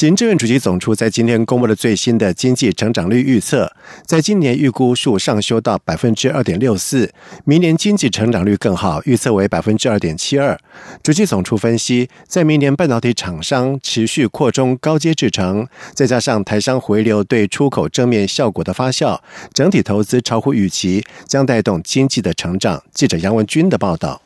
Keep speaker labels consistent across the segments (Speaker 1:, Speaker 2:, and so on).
Speaker 1: 行政院主席总处在今天公布了最新的经济成长率预测，在今年预估数上修到百分之二点六四，明年经济成长率更好，预测为百分之二点七二。主席总处分析，在明年半导体厂商持续扩充高阶制程，再加上台商回流对出口正面效果的发酵，整体投资超乎预期，将带动经济的成长。记者杨文军的报道。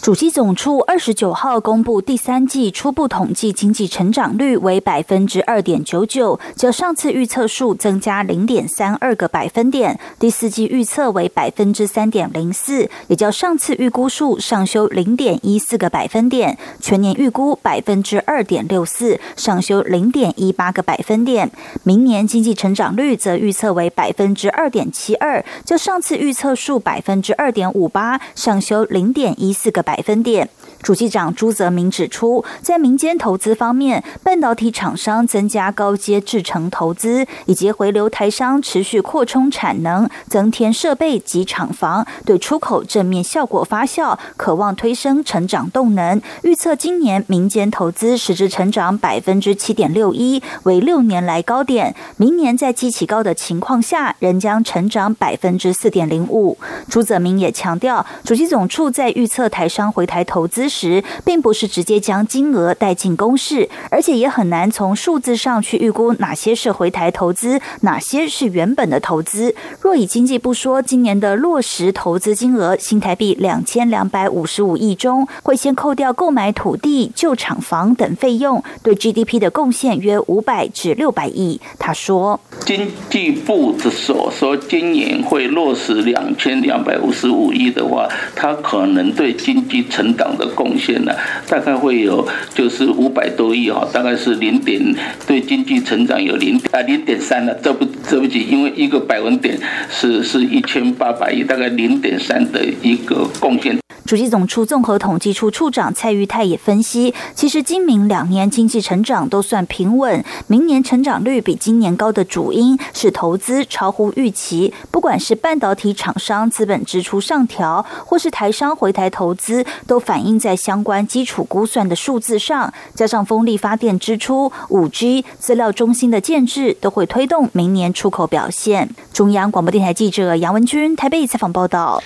Speaker 2: 主机总处二十九号公布第三季初步统计经济成长率为百分之二点九九，较上次预测数增加零点三二个百分点。第四季预测为百分之三点零四，也较上次预估数上修零点一四个百分点。全年预估百分之二点六四，上修零点一八个百分点。明年经济成长率则预测为百分之二点七二，较上次预测数百分之二点五八，上修零点一四个。百分点。主机长朱泽明指出，在民间投资方面，半导体厂商增加高阶制程投资，以及回流台商持续扩充产能、增添设备及厂房，对出口正面效果发酵，渴望推升成长动能。预测今年民间投资实质成长百分之七点六一，为六年来高点。明年在基期高的情况下，仍将成长百分之四点零五。朱泽明也强调，主机总处在预测台商回台投资。时，并不是直接将金额带进公式，而且也很难从数字上去预估哪些是回台投资，哪些是原本的投资。若以经济部说，今年的落实投资金额新台币两千两百五十五亿中，会先扣掉购买土地、旧厂房等费用，对 GDP 的贡献约五百至六百亿。他说，
Speaker 3: 经济部的所说今年会落实两千两百五十五亿的话，它可能对经济成长的。贡献呢，大概会有就是五百多亿哈，大概是零点对经济成长有零啊零点三了，这不这不起，因为一个百分点是是一千八百亿，大概零点三的一个贡献。
Speaker 2: 主席总处综合统计处处长蔡玉泰也分析，其实今明两年经济成长都算平稳，明年成长率比今年高的主因是投资超乎预期，不管是半导体厂商资本支出上调，或是台商回台投资，都反映在在相关基础估算的数字上，加上风力发电支出、五 G 资料中心的建制，都会推动明年出口表现。中央广播电台记者杨文君台北采访报道。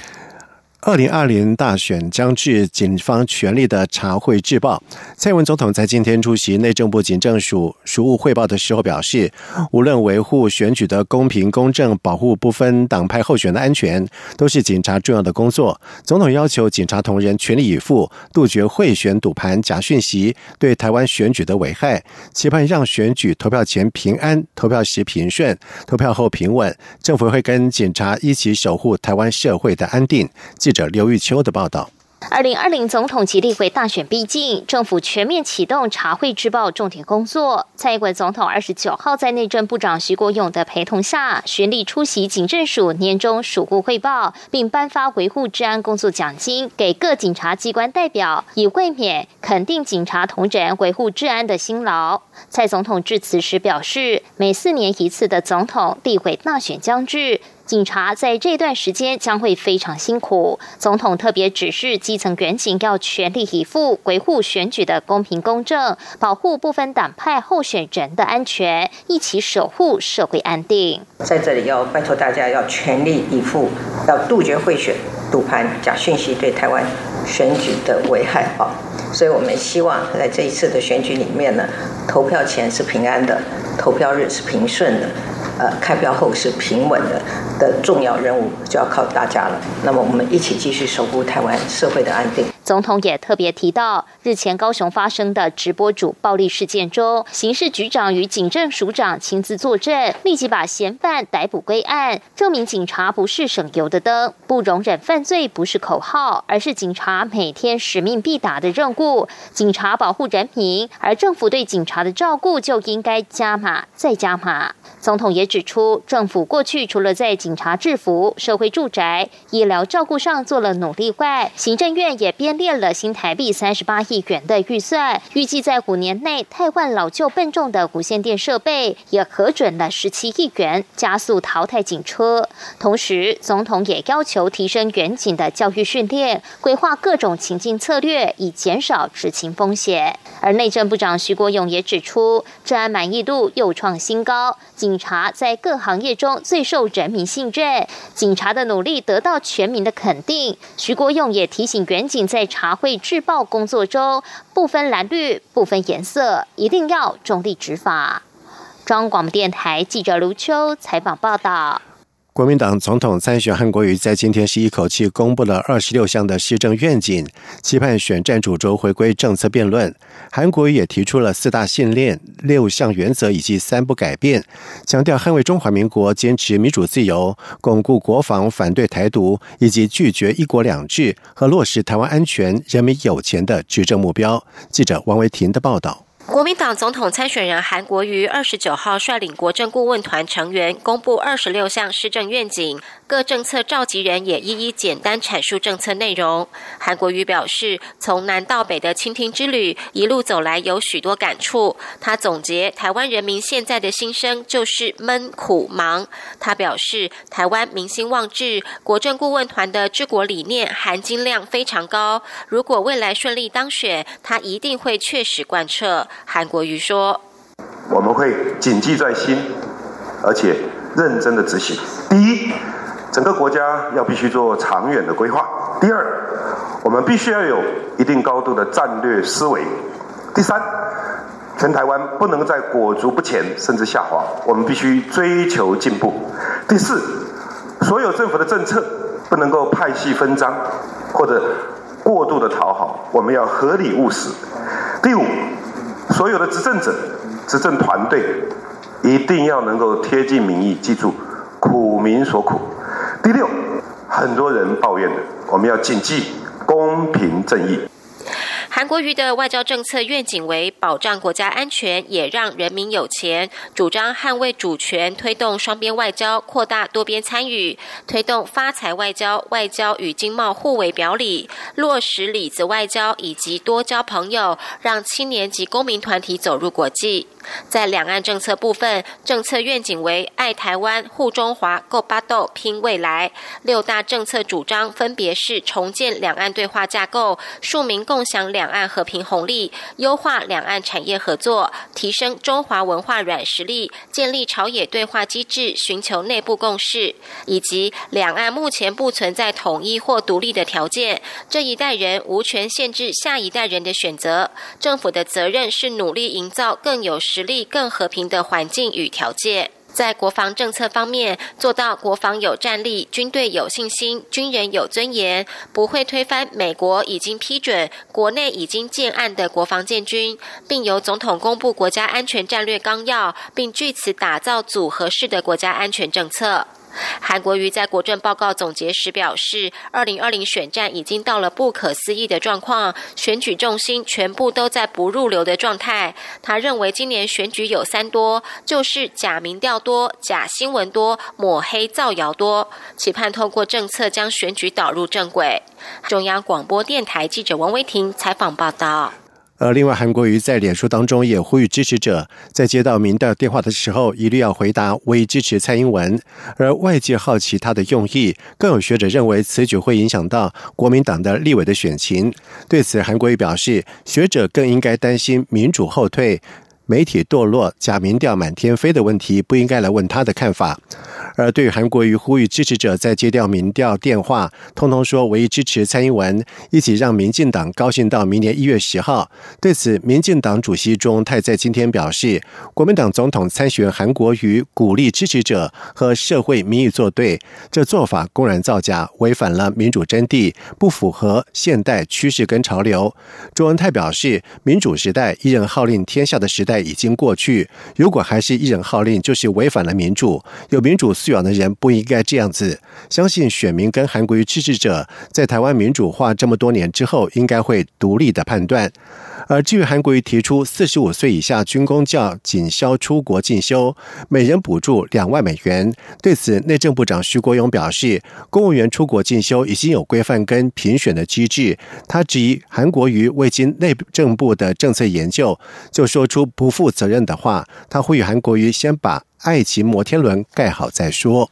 Speaker 1: 二零二零大选将至，警方全力的查会制报。蔡文总统在今天出席内政部警政署署务汇报的时候表示，无论维护选举的公平公正、保护不分党派候选的安全，都是警察重要的工作。总统要求警察同仁全力以赴，杜绝贿选、赌盘、假讯息对台湾选举的危害，期盼让选举投票前平安，投票时平顺，投票后平稳。政府会跟警察一起守护台湾社会的安定。者刘玉秋的报道。
Speaker 4: 二零二零总统及立委大选逼近，政府全面启动查会制报重点工作。蔡英文总统二十九号在内政部长徐国勇的陪同下，全力出席警政署年终署务汇报，并颁发维护治安工作奖金给各警察机关代表，以慰勉肯定警察同仁维护治安的辛劳。蔡总统致辞时表示，每四年一次的总统立委大选将至。警察在这段时间将会非常辛苦。总统特别指示基层员警要全力以赴维护选举的公平公正，保护部分党派候选人的安全，一起守护社会安定。
Speaker 5: 在这里要拜托大家要全力以赴，要杜绝贿选、赌盘、假讯息对台湾选举的危害啊！所以我们希望在这一次的选举里面呢，投票前是平安的，投票日是平顺的。呃，开票后是平稳的的重要任务就要靠大家了。那么，我们一起继续守护台湾社会的安定。
Speaker 4: 总统也特别提到，日前高雄发生的直播主暴力事件中，刑事局长与警政署长亲自作证，立即把嫌犯逮捕归案，证明警察不是省油的灯，不容忍犯罪不是口号，而是警察每天使命必达的任务。警察保护人民，而政府对警察的照顾就应该加码再加码。总统也指出，政府过去除了在警察制服、社会住宅、医疗照顾上做了努力外，行政院也编。列了新台币三十八亿元的预算，预计在五年内，汰换老旧笨重的无线电设备，也核准了十七亿元，加速淘汰警车。同时，总统也要求提升远警的教育训练，规划各种情境策略，以减少执勤风险。而内政部长徐国勇也指出，治安满意度又创新高，警察在各行业中最受人民信任，警察的努力得到全民的肯定。徐国勇也提醒远警，在在茶会制报工作中，不分蓝绿，不分颜色，一定要中立执法。中央广播电台记者卢秋采访报道。
Speaker 1: 国民党总统参选韩国瑜在今天是一口气公布了二十六项的施政愿景，期盼选战主轴回归政策辩论。韩国瑜也提出了四大信念、六项原则以及三不改变，强调捍卫中华民国、坚持民主自由、巩固国防、反对台独以及拒绝一国两制和落实台湾安全、人民有钱的执政目标。记者王维婷的报道。
Speaker 6: 国民党总统参选人韩国瑜二十九号率领国政顾问团成员公布二十六项施政愿景，各政策召集人也一一简单阐述政策内容。韩国瑜表示，从南到北的倾听之旅一路走来，有许多感触。他总结台湾人民现在的心声就是闷苦忙。他表示，台湾民心望治，国政顾问团的治国理念含金量非常高。如果未来顺利当选，他一定会确实贯彻。韩国瑜说：“
Speaker 7: 我们会谨记在心，而且认真的执行。第一，整个国家要必须做长远的规划；第二，我们必须要有一定高度的战略思维；第三，全台湾不能再裹足不前，甚至下滑，我们必须追求进步；第四，所有政府的政策不能够派系分赃或者过度的讨好，我们要合理务实；第五。”所有的执政者、执政团队一定要能够贴近民意，记住苦民所苦。第六，很多人抱怨的，我们要谨记公平正义。
Speaker 6: 韩国瑜的外交政策愿景为保障国家安全，也让人民有钱。主张捍卫主权，推动双边外交，扩大多边参与，推动发财外交，外交与经贸互为表里，落实里子外交以及多交朋友，让青年及公民团体走入国际。在两岸政策部分，政策愿景为爱台湾、护中华、够巴斗、拼未来。六大政策主张分别是重建两岸对话架构，庶民共享两岸和平红利，优化两岸产业合作，提升中华文化软实力，建立朝野对话机制，寻求内部共识，以及两岸目前不存在统一或独立的条件，这一代人无权限制下一代人的选择。政府的责任是努力营造更有。实力更和平的环境与条件，在国防政策方面做到国防有战力、军队有信心、军人有尊严，不会推翻美国已经批准、国内已经建案的国防建军，并由总统公布国家安全战略纲要，并据此打造组合式的国家安全政策。韩国瑜在国政报告总结时表示，二零二零选战已经到了不可思议的状况，选举重心全部都在不入流的状态。他认为今年选举有三多，就是假民调多、假新闻多、抹黑造谣多，期盼透过政策将选举导入正轨。中央广播电台记者王威婷采访报道。
Speaker 1: 而另外，韩国瑜在脸书当中也呼吁支持者，在接到民调电话的时候，一律要回答我已支持蔡英文。而外界好奇他的用意，更有学者认为此举会影响到国民党的立委的选情。对此，韩国瑜表示，学者更应该担心民主后退。媒体堕落、假民调满天飞的问题，不应该来问他的看法。而对于韩国瑜呼吁支持者在接掉民调电话，通通说唯一支持蔡英文，一起让民进党高兴到明年一月十号。对此，民进党主席钟泰在今天表示，国民党总统参选韩国瑜鼓励支持者和社会民意作对，这做法公然造假，违反了民主真谛，不符合现代趋势跟潮流。钟文泰表示，民主时代一人号令天下的时代。已经过去，如果还是一人号令，就是违反了民主。有民主素养的人不应该这样子。相信选民跟韩国瑜支持者在台湾民主化这么多年之后，应该会独立的判断。而至于韩国瑜提出四十五岁以下军工教仅销出国进修，每人补助两万美元，对此内政部长徐国勇表示，公务员出国进修已经有规范跟评选的机制。他质疑韩国瑜未经内政部的政策研究就说出不负责任的话，他呼吁韩国瑜先把爱情摩天轮盖好再说。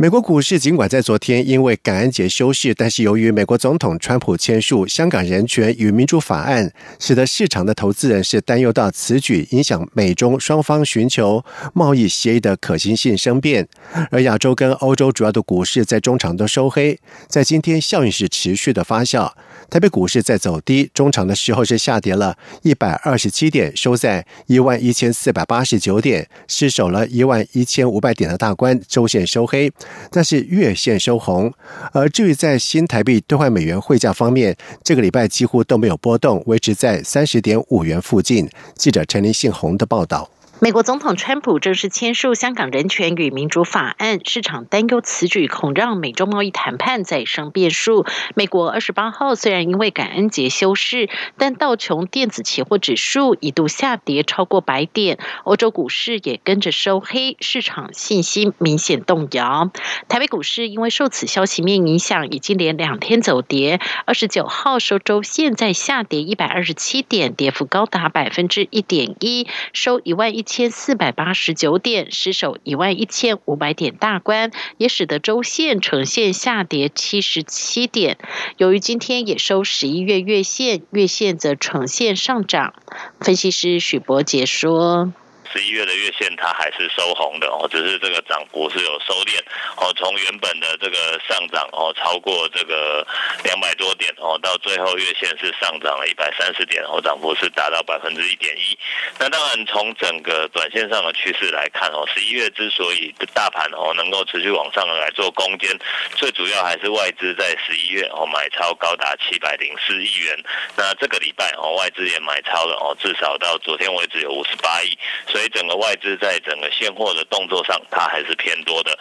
Speaker 1: 美国股市尽管在昨天因为感恩节休市，但是由于美国总统川普签署《香港人权与民主法案》，使得市场的投资人是担忧到此举影响美中双方寻求贸易协议的可行性生变。而亚洲跟欧洲主要的股市在中场都收黑，在今天效应是持续的发酵。台北股市在走低，中场的时候是下跌了一百二十七点，收在一万一千四百八十九点，失守了一万一千五百点的大关，周线收黑。但是月线收红，而至于在新台币兑换美元汇价方面，这个礼拜几乎都没有波动，维持在三十点五元附近。记者陈林信宏的报道。
Speaker 8: 美国总统川普正式签署《香港人权与民主法案》，市场担忧此举恐让美中贸易谈判再生变数。美国二十八号虽然因为感恩节休市，但道琼电子期货指数一度下跌超过百点，欧洲股市也跟着收黑，市场信心明显动摇。台北股市因为受此消息面影响，已经连两天走跌。二十九号收周现在下跌一百二十七点，跌幅高达百分之一点一，收一万一。千四百八十九点，失守一万一千五百点大关，也使得周线呈现下跌七十七点。由于今天也收十一月月线，月线则呈现上涨。分析师许博杰说。
Speaker 9: 十一月的月线它还是收红的哦，只是这个涨幅是有收敛哦，从原本的这个上涨哦超过这个两百多点哦，到最后月线是上涨了一百三十点哦，涨幅是达到百分之一点一。那当然从整个短线上的趋势来看哦，十一月之所以大盘哦能够持续往上来做攻坚，最主要还是外资在十一月哦买超高达七百零四亿元。那这个礼拜哦外资也买超了哦，至少到昨天为止有五十八亿。所以整个外资在整个现货的动作上，它还是偏多的。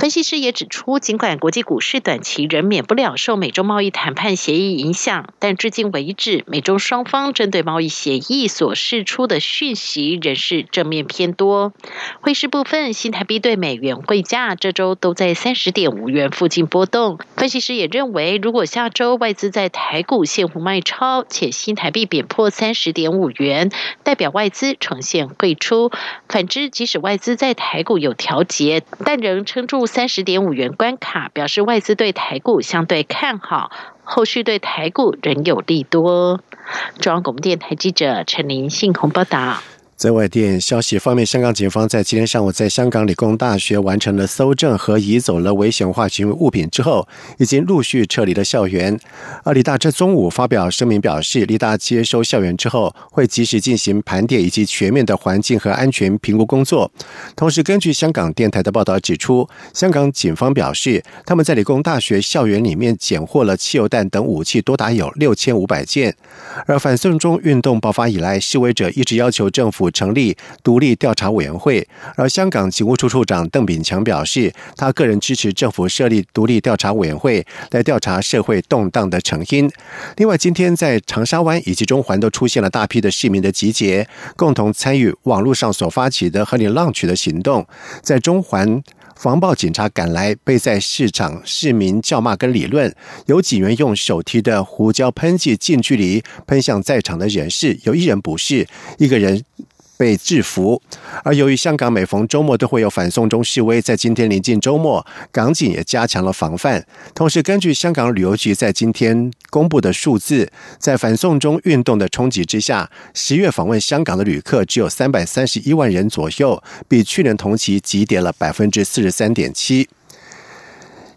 Speaker 8: 分析师也指出，尽管国际股市短期仍免不了受美中贸易谈判协议影响，但至今为止，美中双方针对贸易协议所释出的讯息仍是正面偏多。汇市部分，新台币对美元汇价这周都在三十点五元附近波动。分析师也认为，如果下周外资在台股现货卖超，且新台币贬破三十点五元，代表外资呈现汇出；反之，即使外资在台股有调节，但仍撑住。三十点五元关卡，表示外资对台股相对看好，后续对台股仍有利多。中央广播电台记者陈林信宏报道。
Speaker 1: 在外电消息方面，香港警方在今天上午在香港理工大学完成了搜证和移走了危险化学物品之后，已经陆续撤离了校园。而理大这中午发表声明表示，理大接收校园之后，会及时进行盘点以及全面的环境和安全评估工作。同时，根据香港电台的报道指出，香港警方表示，他们在理工大学校园里面检获了汽油弹等武器多达有六千五百件。而反送中运动爆发以来，示威者一直要求政府。成立独立调查委员会，而香港警务处处长邓炳强表示，他个人支持政府设立独立调查委员会来调查社会动荡的成因。另外，今天在长沙湾以及中环都出现了大批的市民的集结，共同参与网络上所发起的“和你浪曲”的行动。在中环防暴警察赶来，被在市场市民叫骂跟理论，有警员用手提的胡椒喷剂近距离喷向在场的人士，有一人不适，一个人。被制服，而由于香港每逢周末都会有反送中示威，在今天临近周末，港警也加强了防范。同时，根据香港旅游局在今天公布的数字，在反送中运动的冲击之下，十月访问香港的旅客只有三百三十一万人左右，比去年同期急跌了百分之四十三点七。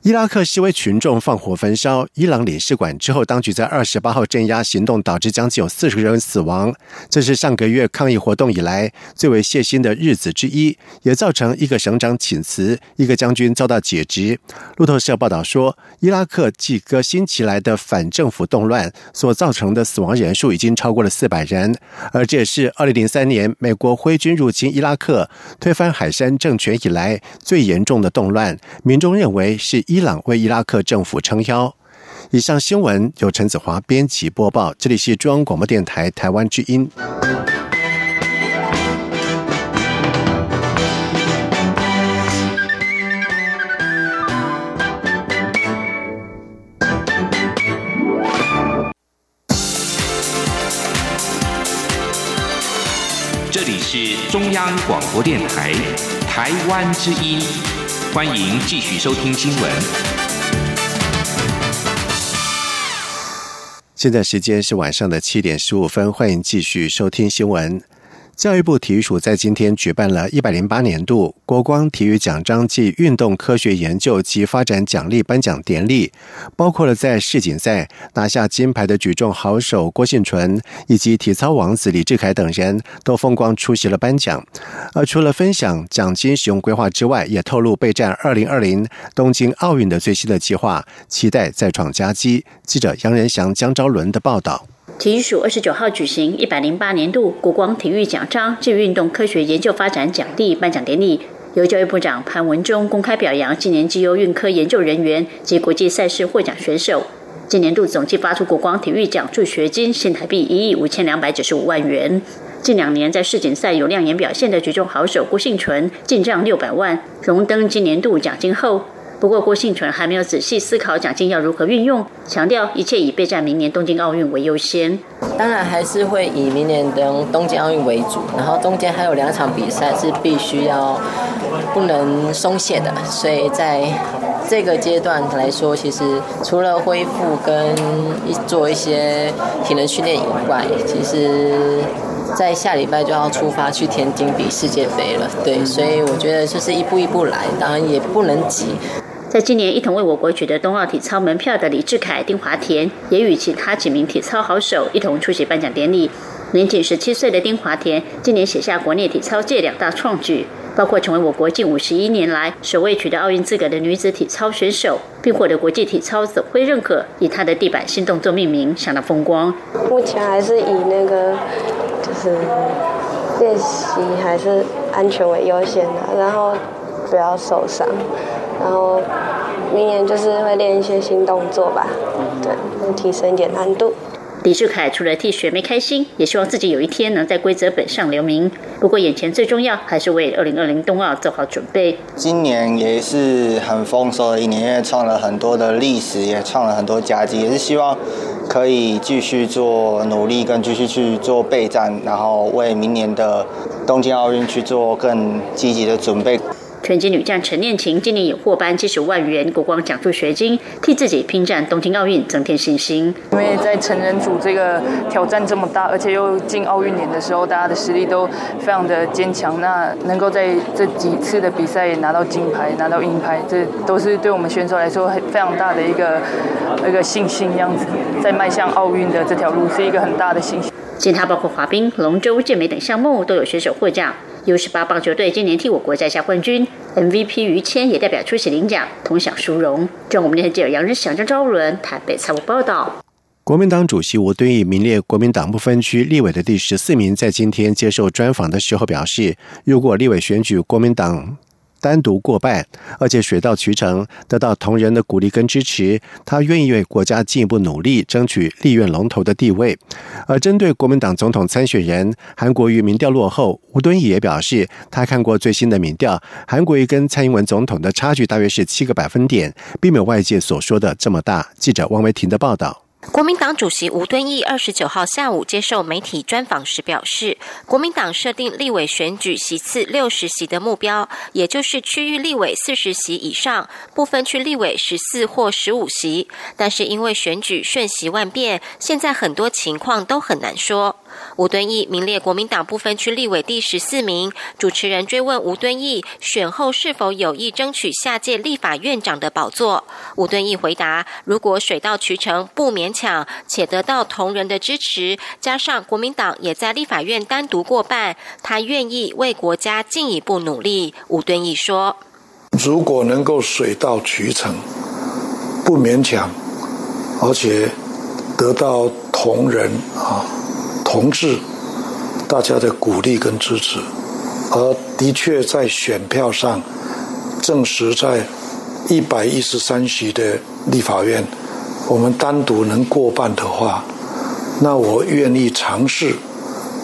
Speaker 1: 伊拉克示威群众放火焚烧伊朗领事馆之后，当局在二十八号镇压行动，导致将近有四十人死亡。这是上个月抗议活动以来最为血腥的日子之一，也造成一个省长请辞，一个将军遭到解职。路透社报道说，伊拉克几个新起来的反政府动乱所造成的死亡人数已经超过了四百人，而这也是二零零三年美国挥军入侵伊拉克、推翻海山政权以来最严重的动乱。民众认为是。伊朗为伊拉克政府撑腰。以上新闻由陈子华编辑播报，这里是中央广播电台台湾之音。
Speaker 10: 这里是中央广播电台台湾之音，欢迎继续收听新闻。
Speaker 1: 现在时间是晚上的七点十五分，欢迎继续收听新闻。教育部体育署在今天举办了一百零八年度国光体育奖章暨运动科学研究及发展奖励颁奖典礼，包括了在世锦赛拿下金牌的举重好手郭信纯以及体操王子李志凯等人都风光出席了颁奖。而除了分享奖金使用规划之外，也透露备战二零二零东京奥运的最新的计划，期待再创佳绩。记者杨仁祥、江昭伦的报道。
Speaker 11: 体育署二十九号举行一百零八年度国光体育奖章暨运动科学研究发展奖励颁奖典礼，由教育部长潘文忠公开表扬今年绩优运科研究人员及国际赛事获奖选手。今年度总计发出国光体育奖助学金新台币一亿五千两百九十五万元。近两年在世锦赛有亮眼表现的举重好手郭幸纯进账六百万，荣登今年度奖金后。不过，郭幸存还没有仔细思考奖金要如何运用，强调一切以备战明年东京奥运为优先。
Speaker 12: 当然还是会以明年的东京奥运为主，然后中间还有两场比赛是必须要不能松懈的，所以在这个阶段来说，其实除了恢复跟一做一些体能训练以外，其实在下礼拜就要出发去天津比世界杯了。对，所以我觉得就是一步一步来，当然也不能急。
Speaker 11: 在今年一同为我国取得冬奥体操门票的李志凯、丁华田，也与其他几名体操好手一同出席颁奖典礼。年仅十七岁的丁华田，今年写下国内体操界两大创举，包括成为我国近五十一年来首位取得奥运资格的女子体操选手，并获得国际体操总会认可，以她的地板新动作命名，相当风光。
Speaker 13: 目前还是以那个就是练习还是安全为优先的，然后不要受伤。然后明年就是会练一些新动作吧，对，能提升一点难度。
Speaker 11: 李志凯除了替学妹开心，也希望自己有一天能在规则本上留名。不过眼前最重要还是为二零二零冬奥做好准备。
Speaker 14: 今年也是很丰收的一年，因为创了很多的历史，也创了很多佳绩，也是希望可以继续做努力，跟继续去做备战，然后为明年的东京奥运去做更积极的准备。
Speaker 11: 拳击女将陈念琴今年也获颁七十万元国光奖助学金，替自己拼战东京奥运增添信心。
Speaker 15: 因为在成人组这个挑战这么大，而且又进奥运年的时候，大家的实力都非常的坚强。那能够在这几次的比赛拿到金牌、拿到银牌，这都是对我们选手来说非常大的一个一个信心。这样子，在迈向奥运的这条路是一个很大的信心。
Speaker 11: 其他包括滑冰、龙舟、健美等项目都有选手获奖。U 十八棒球队今年替我国摘下冠军，MVP 于谦也代表出席领奖，同享殊荣。就我们今天记者杨日祥、张昭伦台北采访报道。
Speaker 1: 国民党主席吴敦义名列国民党不分区立委的第十四名，在今天接受专访的时候表示，如果立委选举国民党。单独过半，而且水到渠成，得到同仁的鼓励跟支持，他愿意为国家进一步努力，争取立院龙头的地位。而针对国民党总统参选人韩国瑜民调落后，吴敦义也表示，他看过最新的民调，韩国瑜跟蔡英文总统的差距大约是七个百分点，并没有外界所说的这么大。记者汪维婷的报道。
Speaker 6: 国民党主席吴敦义二十九号下午接受媒体专访时表示，国民党设定立委选举席次六十席的目标，也就是区域立委四十席以上，部分区立委十四或十五席。但是因为选举瞬息万变，现在很多情况都很难说。吴敦义名列国民党部分区立委第十四名。主持人追问吴敦义选后是否有意争取下届立法院长的宝座，吴敦义回答：如果水到渠成，不勉强，且得到同仁的支持，加上国民党也在立法院单独过半，他愿意为国家进一步努力。吴敦义说：
Speaker 16: 如果能够水到渠成，不勉强，而且得到同仁啊。同志，大家的鼓励跟支持，而的确在选票上证实，在一百一十三席的立法院我们单独能过半的话，那我愿意尝试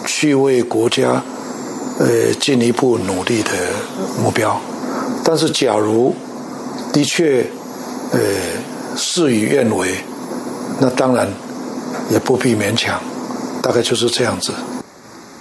Speaker 16: 去为国家呃进一步努力的目标。但是，假如的确呃事与愿违，那当然也不必勉强，大概就是这样子。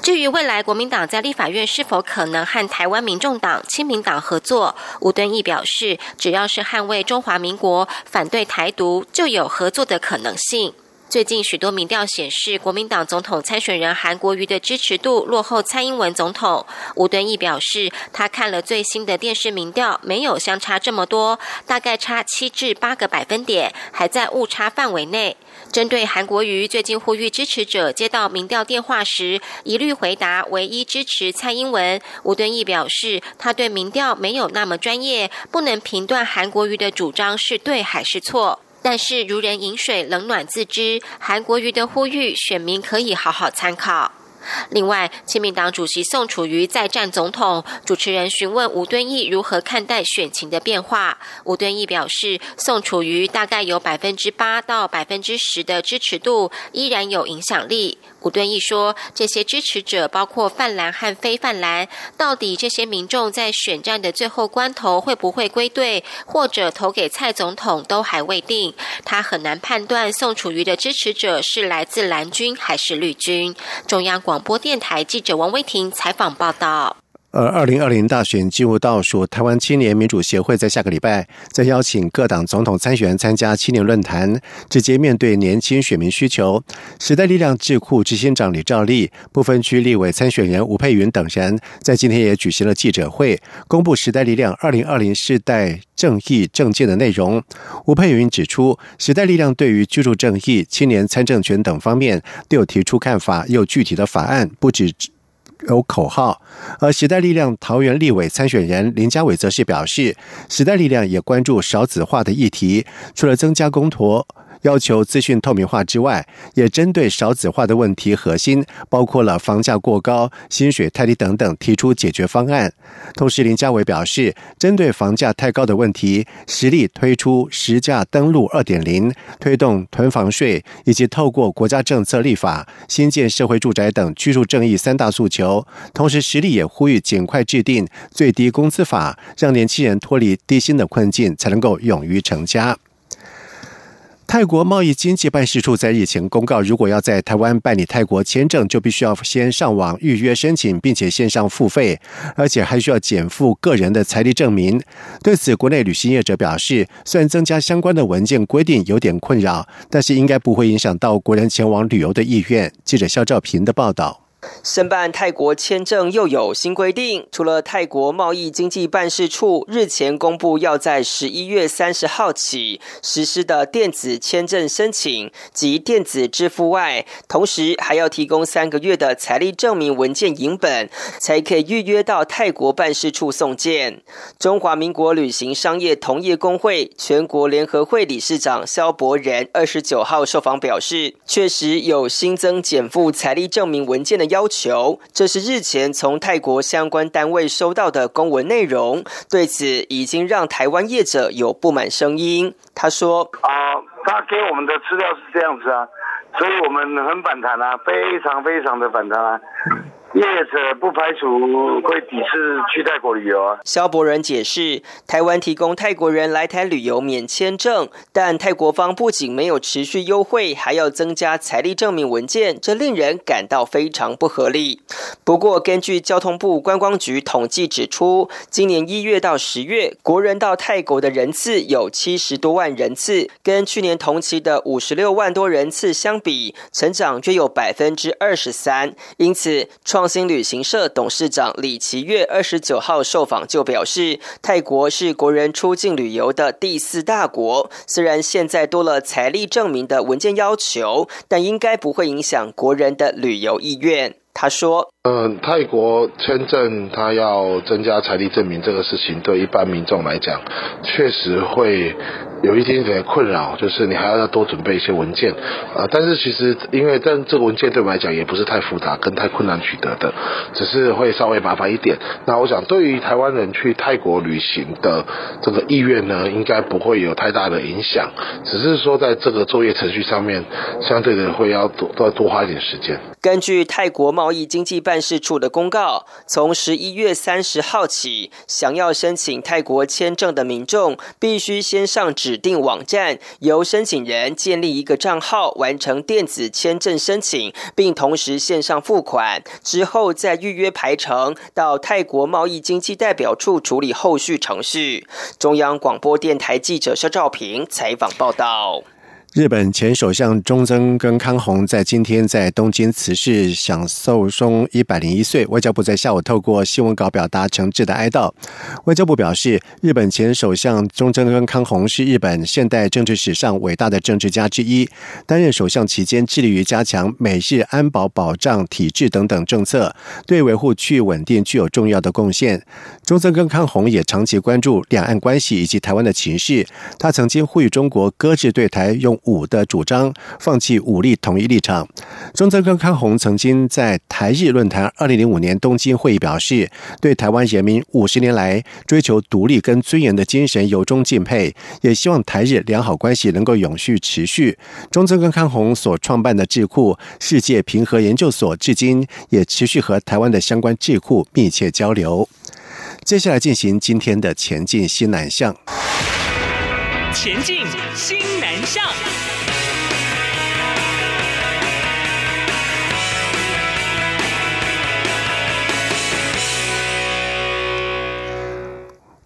Speaker 6: 至于未来国民党在立法院是否可能和台湾民众党、亲民党合作，吴敦义表示，只要是捍卫中华民国、反对台独，就有合作的可能性。最近许多民调显示，国民党总统参选人韩国瑜的支持度落后蔡英文总统。吴敦义表示，他看了最新的电视民调，没有相差这么多，大概差七至八个百分点，还在误差范围内。针对韩国瑜最近呼吁支持者接到民调电话时，一律回答唯一支持蔡英文。吴敦义表示，他对民调没有那么专业，不能评断韩国瑜的主张是对还是错。但是，如人饮水，冷暖自知。韩国瑜的呼吁，选民可以好好参考。另外，亲民党主席宋楚瑜再战总统，主持人询问吴敦义如何看待选情的变化。吴敦义表示，宋楚瑜大概有百分之八到百分之十的支持度，依然有影响力。古敦义说，这些支持者包括泛蓝和非泛蓝，到底这些民众在选战的最后关头会不会归队，或者投给蔡总统，都还未定。他很难判断宋楚瑜的支持者是来自蓝军还是绿军。中央广播电台记者王威婷采访报道。
Speaker 1: 而二零二零大选进入倒数，台湾青年民主协会在下个礼拜再邀请各党总统参选人参加青年论坛，直接面对年轻选民需求。时代力量智库执行长李兆利、不分区立委参选人吴佩云等人，在今天也举行了记者会，公布时代力量二零二零世代正义政见的内容。吴佩云指出，时代力量对于居住正义、青年参政权等方面都有提出看法，也有具体的法案，不止。有口号，而时代力量桃园立委参选人林家伟则是表示，时代力量也关注少子化的议题，除了增加公投。要求资讯透明化之外，也针对少子化的问题核心，包括了房价过高、薪水太低等等，提出解决方案。同时，林佳伟表示，针对房价太高的问题，实力推出实价登录二点零，推动囤房税，以及透过国家政策立法、新建社会住宅等居住正义三大诉求。同时，实力也呼吁尽快制定最低工资法，让年轻人脱离低薪的困境，才能够勇于成家。泰国贸易经济办事处在日前公告，如果要在台湾办理泰国签证，就必须要先上网预约申请，并且线上付费，而且还需要减负个人的财力证明。对此，国内旅行业者表示，虽然增加相关的文件规定有点困扰，但是应该不会影响到国人前往旅游的意愿。记者肖兆平的报道。
Speaker 17: 申办泰国签证又有新规定，除了泰国贸易经济办事处日前公布要在十一月三十号起实施的电子签证申请及电子支付外，同时还要提供三个月的财力证明文件影本，才可以预约到泰国办事处送件。中华民国旅行商业同业工会全国联合会理事长肖伯仁二十九号受访表示，确实有新增减负财力证明文件的。要求，这是日前从泰国相关单位收到的公文内容。对此，已经让台湾业者有不满声音。他说：“啊，他给我们的资料是这样子啊，所以我们很反弹啊，非常非常的反弹啊。”业者不排除会抵制去泰国旅游啊。肖伯仁解释，台湾提供泰国人来台旅游免签证，但泰国方不仅没有持续优惠，还要增加财力证明文件，这令人感到非常不合理。不过，根据交通部观光局统计指出，今年一月到十月，国人到泰国的人次有七十多万人次，跟去年同期的五十六万多人次相比，成长约有百分之二十三。因此，创创新旅行社董事长李奇月二十九号受访就表示，泰国是国人出境旅游的第四大国。虽然现在多了财力证明的文件要求，但应该不会影响国人的旅游意愿。他说：“嗯，泰国签证他要增加财力证明这个事情，对一般民众来讲，确实会
Speaker 18: 有一点点困扰，就是你还要多准备一些文件，呃，但是其实因为但这个文件对我们来讲也不是太复杂跟太困难取得的，只是会稍微麻烦一点。那我想对于台湾人去泰国旅行的这个意愿呢，应该不会有太大的影响，只是说在这个作业程序上面，相对的会要多多多花一点时间。
Speaker 17: 根据泰国贸易经济办事处的公告，从十一月三十号起，想要申请泰国签证的民众，必须先上指定网站，由申请人建立一个账号，完成电子签证申请，并同时线上付款，之后再预约排程，到泰国贸易经济代表处处理后续程序。中央广播电台记者肖兆平采访报道。
Speaker 1: 日本前首相中曾根康弘在今天在东京辞世，享寿终一百零一岁。外交部在下午透过新闻稿表达诚挚的哀悼。外交部表示，日本前首相中曾根康弘是日本现代政治史上伟大的政治家之一。担任首相期间，致力于加强美日安保保障体制等等政策，对维护区域稳定具有重要的贡献。中曾根康弘也长期关注两岸关系以及台湾的情势。他曾经呼吁中国搁置对台用。五的主张，放弃武力统一立场。中泽根康弘曾经在台日论坛二零零五年东京会议表示，对台湾人民五十年来追求独立跟尊严的精神由衷敬佩，也希望台日良好关系能够永续持续。中泽根康弘所创办的智库世界平和研究所，至今也持续和台湾的相关智库密切交流。接下来进行今天的前进西南向。前进新南向。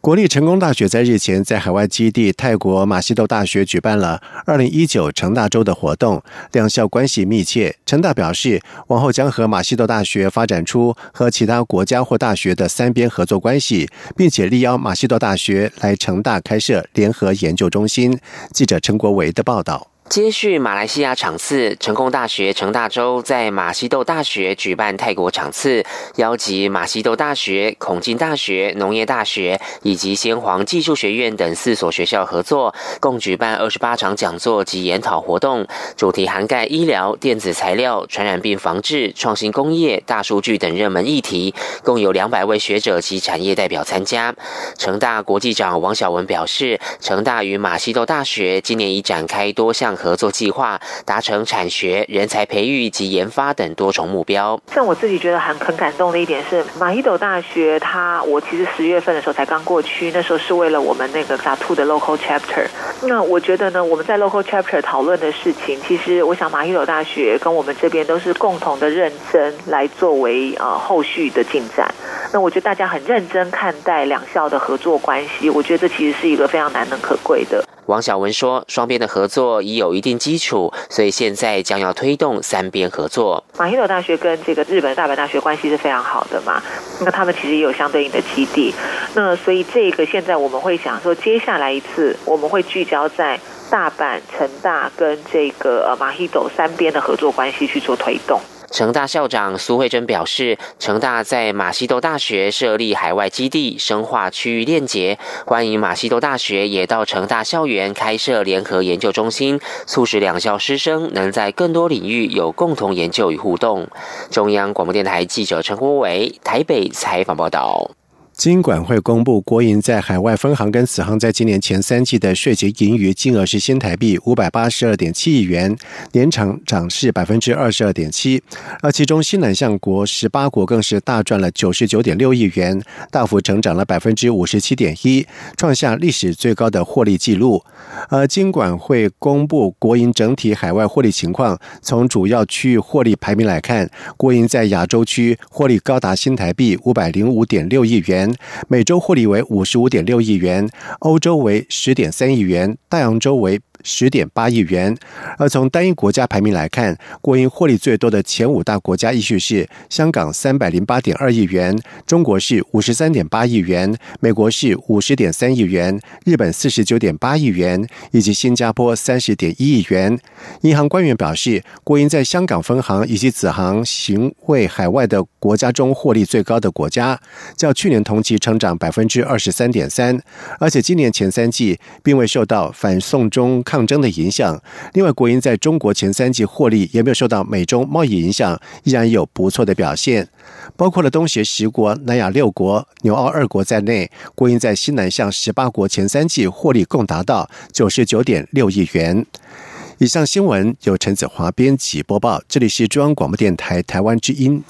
Speaker 1: 国立成功大学在日前在海外基地泰国马西豆大学举办了二零一九成大周的活动，两校关系密切。成大表示，往后将和马西豆大学发展出和其他国家或大学的三边合作关系，并且力邀马西豆大学来成大开设联合研究中心。记者陈国维的报道。
Speaker 19: 接续马来西亚场次，成功大学成大洲在马西豆大学举办泰国场次，邀集马西豆大学、孔敬大学、农业大学以及先皇技术学院等四所学校合作，共举办二十八场讲座及研讨活动，主题涵盖医疗、电子材料、传染病防治、创新工业、大数据等热门议题，共有两百位学者及产业代表参加。成大国际长王小文表示，成大与马西豆大学今年已展开多项。合作计划达成产学、人才培育及研发等多重目标。
Speaker 20: 像我自己觉得很很感动的一点是，马伊斗大学，它我其实十月份的时候才刚过去，那时候是为了我们那个 Two 的 local chapter。那我觉得呢，我们在 local chapter 讨论的事情，其实我想马伊斗大学跟我们这边都是共同的认真来作为呃后续的进展。那我觉得大家很认真看待两校的合作关系，我觉得这其实是一个非常难能可贵的。
Speaker 19: 王小文说：“双边的合作已有一定基础，所以现在将要推动三边合作。
Speaker 20: 马希斗大学跟这个日本大阪大学关系是非常好的嘛？那他们其实也有相对应的基地。那所以这个现在我们会想说，接下来一次我们会聚焦在大阪、成大跟这个呃马希斗三边的合作关系去做推动。”
Speaker 19: 成大校长苏慧珍表示，成大在马西都大学设立海外基地，深化区域链接，欢迎马西都大学也到成大校园开设联合研究中心，促使两校师生能在更多领域有共同研究与互动。中央广播电台记者陈国伟台北采访报道。
Speaker 1: 金管会公布，国营在海外分行跟子行在今年前三季的税前盈余金额是新台币五百八十二点七亿元，年长涨势百分之二十二点七。而其中新南向国十八国更是大赚了九十九点六亿元，大幅成长了百分之五十七点一，创下历史最高的获利纪录。而金管会公布国营整体海外获利情况，从主要区域获利排名来看，国营在亚洲区获利高达新台币五百零五点六亿元每周获利为五十五点六亿元，欧洲为十点三亿元，大洋洲为十点八亿元。而从单一国家排名来看，国营获利最多的前五大国家依序是香港三百零八点二亿元，中国是五十三点八亿元，美国是五十点三亿元，日本四十九点八亿元，以及新加坡三十点一亿元。银行官员表示，国营在香港分行以及子行行为海外的国家中获利最高的国家，较去年同期成长百分之二十三点三，而且今年前三季并未受到反送中抗争的影响。另外，国营在中国前三季获利也没有受到美中贸易影响，依然有不错的表现。包括了东协十国、南亚六国、纽澳二国在内，国营在西南向十八国前三季获利共达到九十九点六亿元。以上新闻由陈子华编辑播报，这里是中央广播电台台湾之音。